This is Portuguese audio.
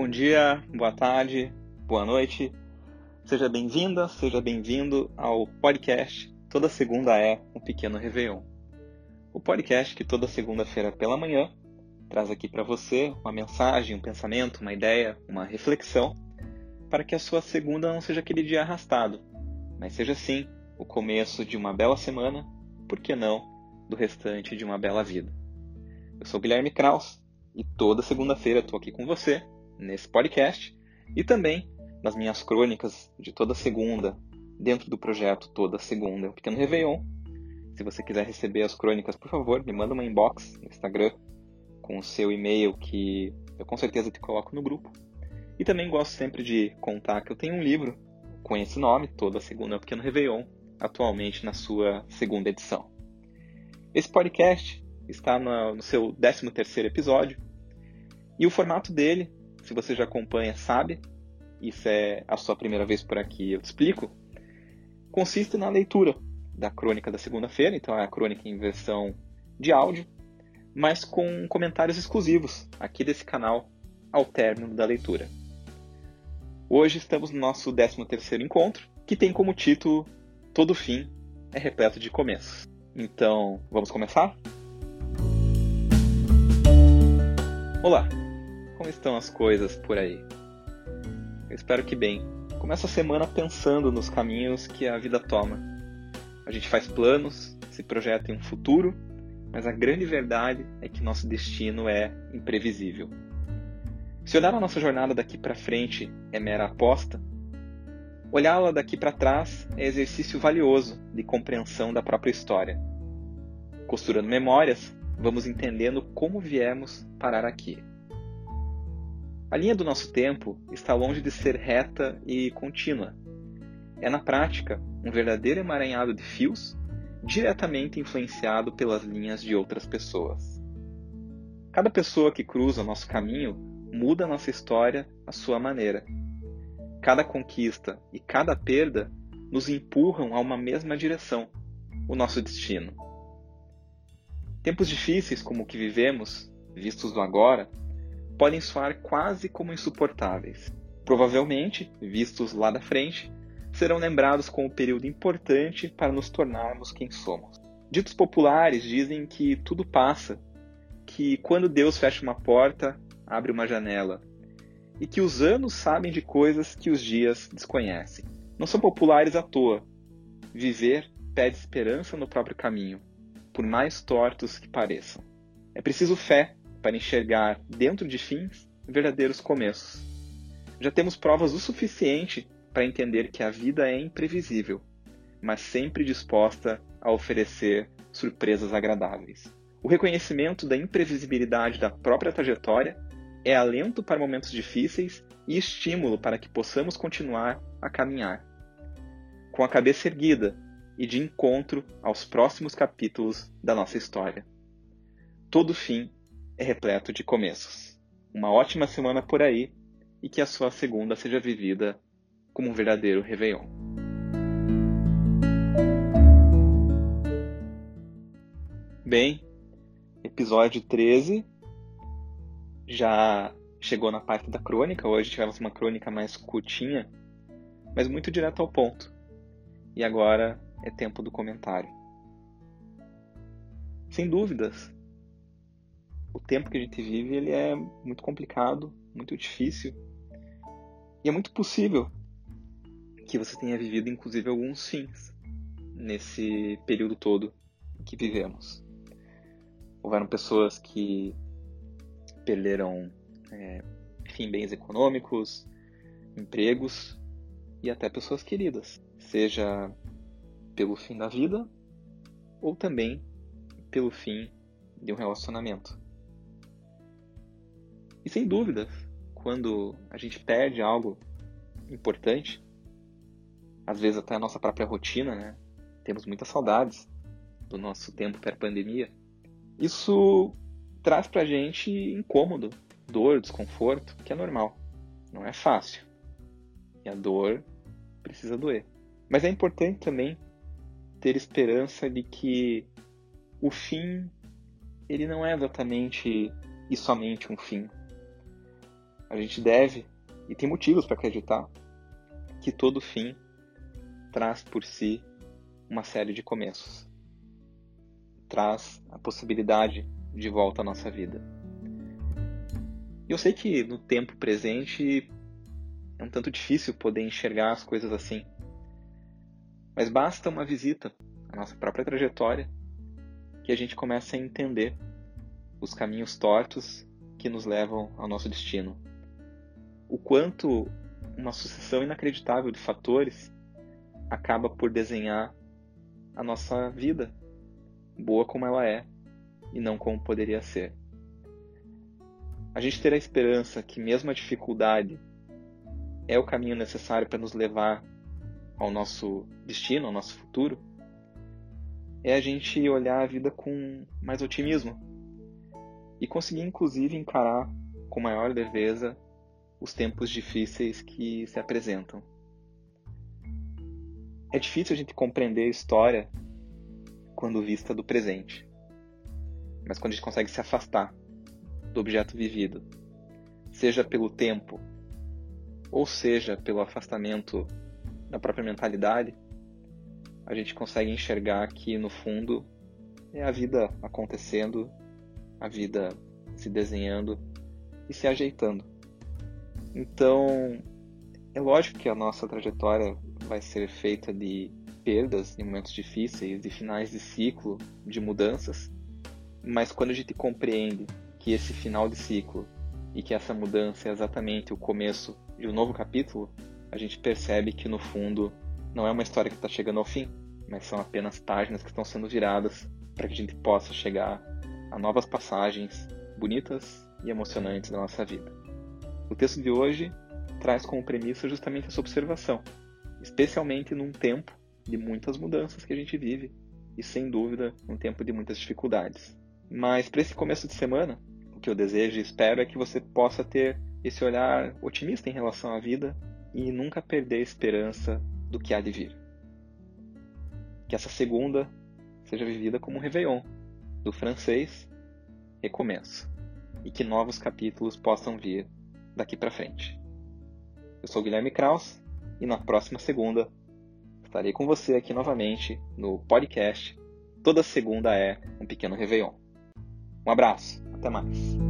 Bom dia, boa tarde, boa noite. Seja bem-vinda, seja bem-vindo ao podcast Toda Segunda é um Pequeno Réveillon. O podcast que toda segunda-feira pela manhã traz aqui para você uma mensagem, um pensamento, uma ideia, uma reflexão, para que a sua segunda não seja aquele dia arrastado, mas seja sim o começo de uma bela semana, por que não, do restante de uma bela vida. Eu sou Guilherme Kraus e toda segunda-feira estou aqui com você nesse podcast e também nas minhas crônicas de toda segunda, dentro do projeto Toda Segunda, é um pequeno Réveillon. Se você quiser receber as crônicas, por favor, me manda uma inbox no Instagram com o seu e-mail que eu com certeza te coloco no grupo. E também gosto sempre de contar que eu tenho um livro com esse nome, Toda Segunda é um Pequeno Réveillon, atualmente na sua segunda edição. Esse podcast está no, seu 13 terceiro episódio e o formato dele, se você já acompanha, sabe, isso é a sua primeira vez por aqui, eu te explico, consiste na leitura da crônica da segunda-feira, então é a crônica em versão de áudio, mas com comentários exclusivos aqui desse canal ao término da leitura. Hoje estamos no nosso 13º encontro, que tem como título Todo fim é repleto de começos. Então, vamos começar? Olá, como estão as coisas por aí? Eu espero que bem. Começa a semana pensando nos caminhos que a vida toma. A gente faz planos, se projeta em um futuro, mas a grande verdade é que nosso destino é imprevisível. Se olhar a nossa jornada daqui para frente é mera aposta, olhá-la daqui para trás é exercício valioso de compreensão da própria história. Costurando memórias, vamos entendendo como viemos parar aqui. A linha do nosso tempo está longe de ser reta e contínua. É, na prática, um verdadeiro emaranhado de fios diretamente influenciado pelas linhas de outras pessoas. Cada pessoa que cruza nosso caminho muda nossa história à sua maneira. Cada conquista e cada perda nos empurram a uma mesma direção, o nosso destino. Tempos difíceis como o que vivemos, vistos do agora, podem soar quase como insuportáveis. Provavelmente, vistos lá da frente, serão lembrados como um período importante para nos tornarmos quem somos. Ditos populares dizem que tudo passa, que quando Deus fecha uma porta, abre uma janela, e que os anos sabem de coisas que os dias desconhecem. Não são populares à toa. Viver pede esperança no próprio caminho, por mais tortos que pareçam. É preciso fé para enxergar dentro de fins verdadeiros começos. Já temos provas o suficiente para entender que a vida é imprevisível, mas sempre disposta a oferecer surpresas agradáveis. O reconhecimento da imprevisibilidade da própria trajetória é alento para momentos difíceis e estímulo para que possamos continuar a caminhar. Com a cabeça erguida e de encontro aos próximos capítulos da nossa história. Todo fim é repleto de começos. Uma ótima semana por aí e que a sua segunda seja vivida como um verdadeiro Réveillon. Bem, episódio 13 já chegou na parte da crônica. Hoje tivemos uma crônica mais curtinha, mas muito direto ao ponto. E agora é tempo do comentário. Sem dúvidas, o tempo que a gente vive ele é muito complicado, muito difícil. E é muito possível que você tenha vivido, inclusive, alguns fins nesse período todo que vivemos. Houveram pessoas que perderam, é, enfim, bens econômicos, empregos e até pessoas queridas, seja pelo fim da vida ou também pelo fim de um relacionamento. E sem dúvidas, quando a gente perde algo importante, às vezes até a nossa própria rotina, né? Temos muitas saudades do nosso tempo pré-pandemia. Isso traz pra gente incômodo, dor, desconforto, que é normal. Não é fácil. E a dor precisa doer. Mas é importante também ter esperança de que o fim ele não é exatamente e somente um fim. A gente deve, e tem motivos para acreditar, que todo fim traz por si uma série de começos. Traz a possibilidade de volta à nossa vida. E eu sei que no tempo presente é um tanto difícil poder enxergar as coisas assim. Mas basta uma visita à nossa própria trajetória que a gente começa a entender os caminhos tortos que nos levam ao nosso destino. O quanto uma sucessão inacreditável de fatores acaba por desenhar a nossa vida, boa como ela é e não como poderia ser. A gente ter a esperança que mesmo a dificuldade é o caminho necessário para nos levar ao nosso destino, ao nosso futuro, é a gente olhar a vida com mais otimismo e conseguir, inclusive, encarar com maior leveza os tempos difíceis que se apresentam. É difícil a gente compreender a história quando vista do presente, mas quando a gente consegue se afastar do objeto vivido, seja pelo tempo ou seja pelo afastamento da própria mentalidade, a gente consegue enxergar que no fundo é a vida acontecendo, a vida se desenhando e se ajeitando. Então, é lógico que a nossa trajetória vai ser feita de perdas em momentos difíceis, de finais de ciclo, de mudanças, mas quando a gente compreende que esse final de ciclo e que essa mudança é exatamente o começo de um novo capítulo, a gente percebe que no fundo não é uma história que está chegando ao fim, mas são apenas páginas que estão sendo viradas para que a gente possa chegar a novas passagens bonitas e emocionantes da nossa vida. O texto de hoje traz como premissa justamente essa observação, especialmente num tempo de muitas mudanças que a gente vive e sem dúvida um tempo de muitas dificuldades. Mas para esse começo de semana, o que eu desejo e espero é que você possa ter esse olhar otimista em relação à vida e nunca perder a esperança do que há de vir. Que essa segunda seja vivida como um Réveillon, do francês recomeço, e que novos capítulos possam vir daqui para frente. Eu sou Guilherme Kraus e na próxima segunda estarei com você aqui novamente no podcast. Toda segunda é um pequeno Réveillon. Um abraço, até mais.